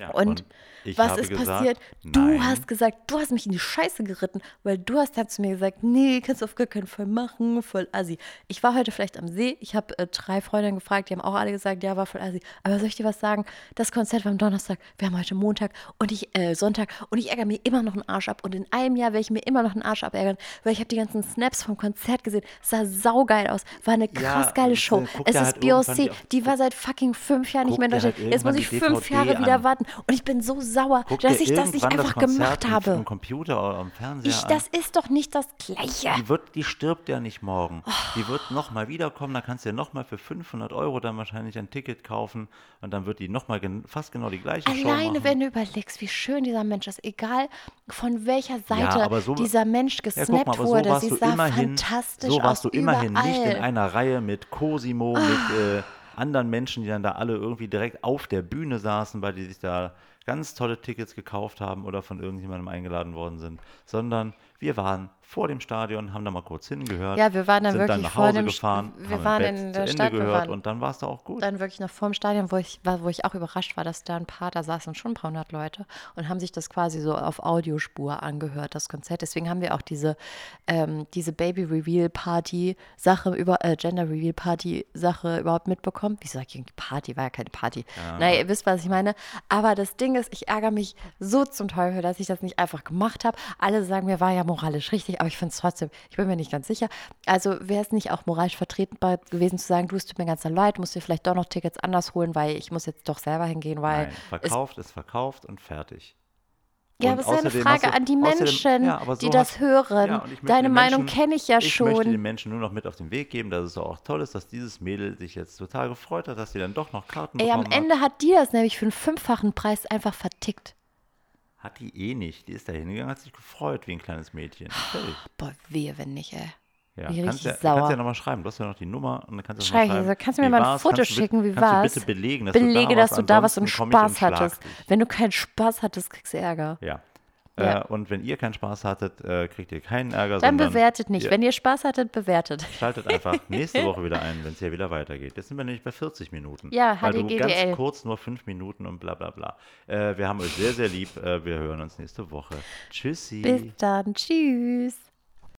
Ja, Und, ich was ist gesagt, passiert? Du nein. hast gesagt, du hast mich in die Scheiße geritten, weil du hast dann zu mir gesagt, nee, kannst du auf gar keinen Fall machen, voll assi. Ich war heute vielleicht am See, ich habe äh, drei Freundinnen gefragt, die haben auch alle gesagt, ja, war voll assi. Aber soll ich dir was sagen? Das Konzert war am Donnerstag, wir haben heute Montag und ich, äh, Sonntag und ich ärgere mir immer noch einen Arsch ab und in einem Jahr werde ich mir immer noch einen Arsch abärgern, weil ich habe die ganzen Snaps vom Konzert gesehen, es sah saugeil aus, war eine krass Ja, geile und, äh, Show. Es ist halt Beyoncé, die war seit fucking fünf Jahren nicht mehr in dir halt Deutschland. Jetzt muss ich fünf Jahre wieder an. warten und ich bin so sauer, Guck dass ich das nicht einfach Konzert gemacht habe. Im Computer oder am Fernseher Ich, das ist doch nicht das Gleiche. Die, wird, die stirbt ja nicht morgen. Die wird nochmal wiederkommen, dann kannst du ja nochmal für 500 Euro dann wahrscheinlich ein Ticket kaufen und dann wird die nochmal gen fast genau die gleiche Show Alleine, machen. wenn du überlegst, wie schön dieser Mensch ist, egal von welcher Seite aber so- dieser Mensch ja, gesnappt mal, aber so wurde, warst sie du sah immerhin, fantastisch so warst aus. du immerhin nicht in überall. Ah. einer Reihe mit Cosimo, mit äh, anderen Menschen, die dann da alle irgendwie direkt auf der Bühne saßen, weil die sich da ganz tolle Tickets gekauft haben oder von irgendjemandem eingeladen worden sind, sondern wir waren vor dem Stadion, haben da mal kurz hingehört, Ja, wir waren dann sind dann wirklich nach vor Hause dem St- gefahren, wir haben waren in der Ende Stadt, wir gehört und dann war es da auch gut. dann wirklich noch vorm Stadion, wo ich, war, wo ich auch überrascht war, dass da ein paar, da saßen schon ein paar hundert Leute und haben sich das quasi so auf Audiospur angehört, das Konzert. Deswegen haben wir auch diese, ähm, diese Baby Reveal Party Sache über, äh, Gender Reveal Party Sache überhaupt mitbekommen. Wieso sag ich Party? War ja keine Party. Naja, ihr wisst, was ich meine. Aber das Ding ist, ich ärgere mich so zum Teufel, dass ich das nicht einfach gemacht habe. Alle sagen mir, war ja moralisch richtig, aber ich finde es trotzdem, ich bin mir nicht ganz sicher. Also wäre es nicht auch moralisch vertretbar gewesen zu sagen, du, es tut mir ganz leid, musst dir vielleicht doch noch Tickets anders holen, weil ich muss jetzt doch selber hingehen, weil Nein, verkauft ist verkauft und fertig. Ja, Und aber es ist eine Frage du- an die Menschen, ja, aber die so das hast- hören. Ja, ich Deine Meinung kenne ich ja Ich möchte den schon. Menschen nur noch mit auf den Weg geben, dass es auch toll ist, dass dieses Mädel sich jetzt total gefreut hat, dass sie dann doch noch Karten Ey, am bekommen Ende hat die das nämlich für einen fünffachen Preis einfach vertickt. Hat. Die eh nicht. Die ist da hingegangen, hat sich gefreut wie ein kleines Mädchen. Fertig. Boah, wehe, wenn nicht, ey. Ja, Bin kannst ja, kannst sauer. ja nochmal schreiben. Du hast ja noch die Nummer und dann kannst du Schreib ich, mal schreiben. also kannst du mir mal ein? Foto Kannst schicken, wie kannst war's? du bitte belegen, dass Belege, du da dass warst. du da was und Spaß hattest. Wenn du keinen Spaß hattest, kriegst du Ärger. Ja. Ja. Äh, und wenn ihr keinen Spaß hattet, äh, kriegt ihr keinen Ärger, Dann bewertet nicht. ihr Wenn ihr Spaß hattet, bewertet. schaltet einfach nächste Woche wieder ein, wenn es hier wieder weitergeht. Jetzt sind wir nämlich bei 40 Minuten. Ja, Weil du HDGDL. ganz kurz nur 5 Minuten und bla bla bla. Äh, wir haben euch sehr, sehr lieb. Äh, wir hören uns nächste Woche. Tschüssi. Bis dann. Tschüss.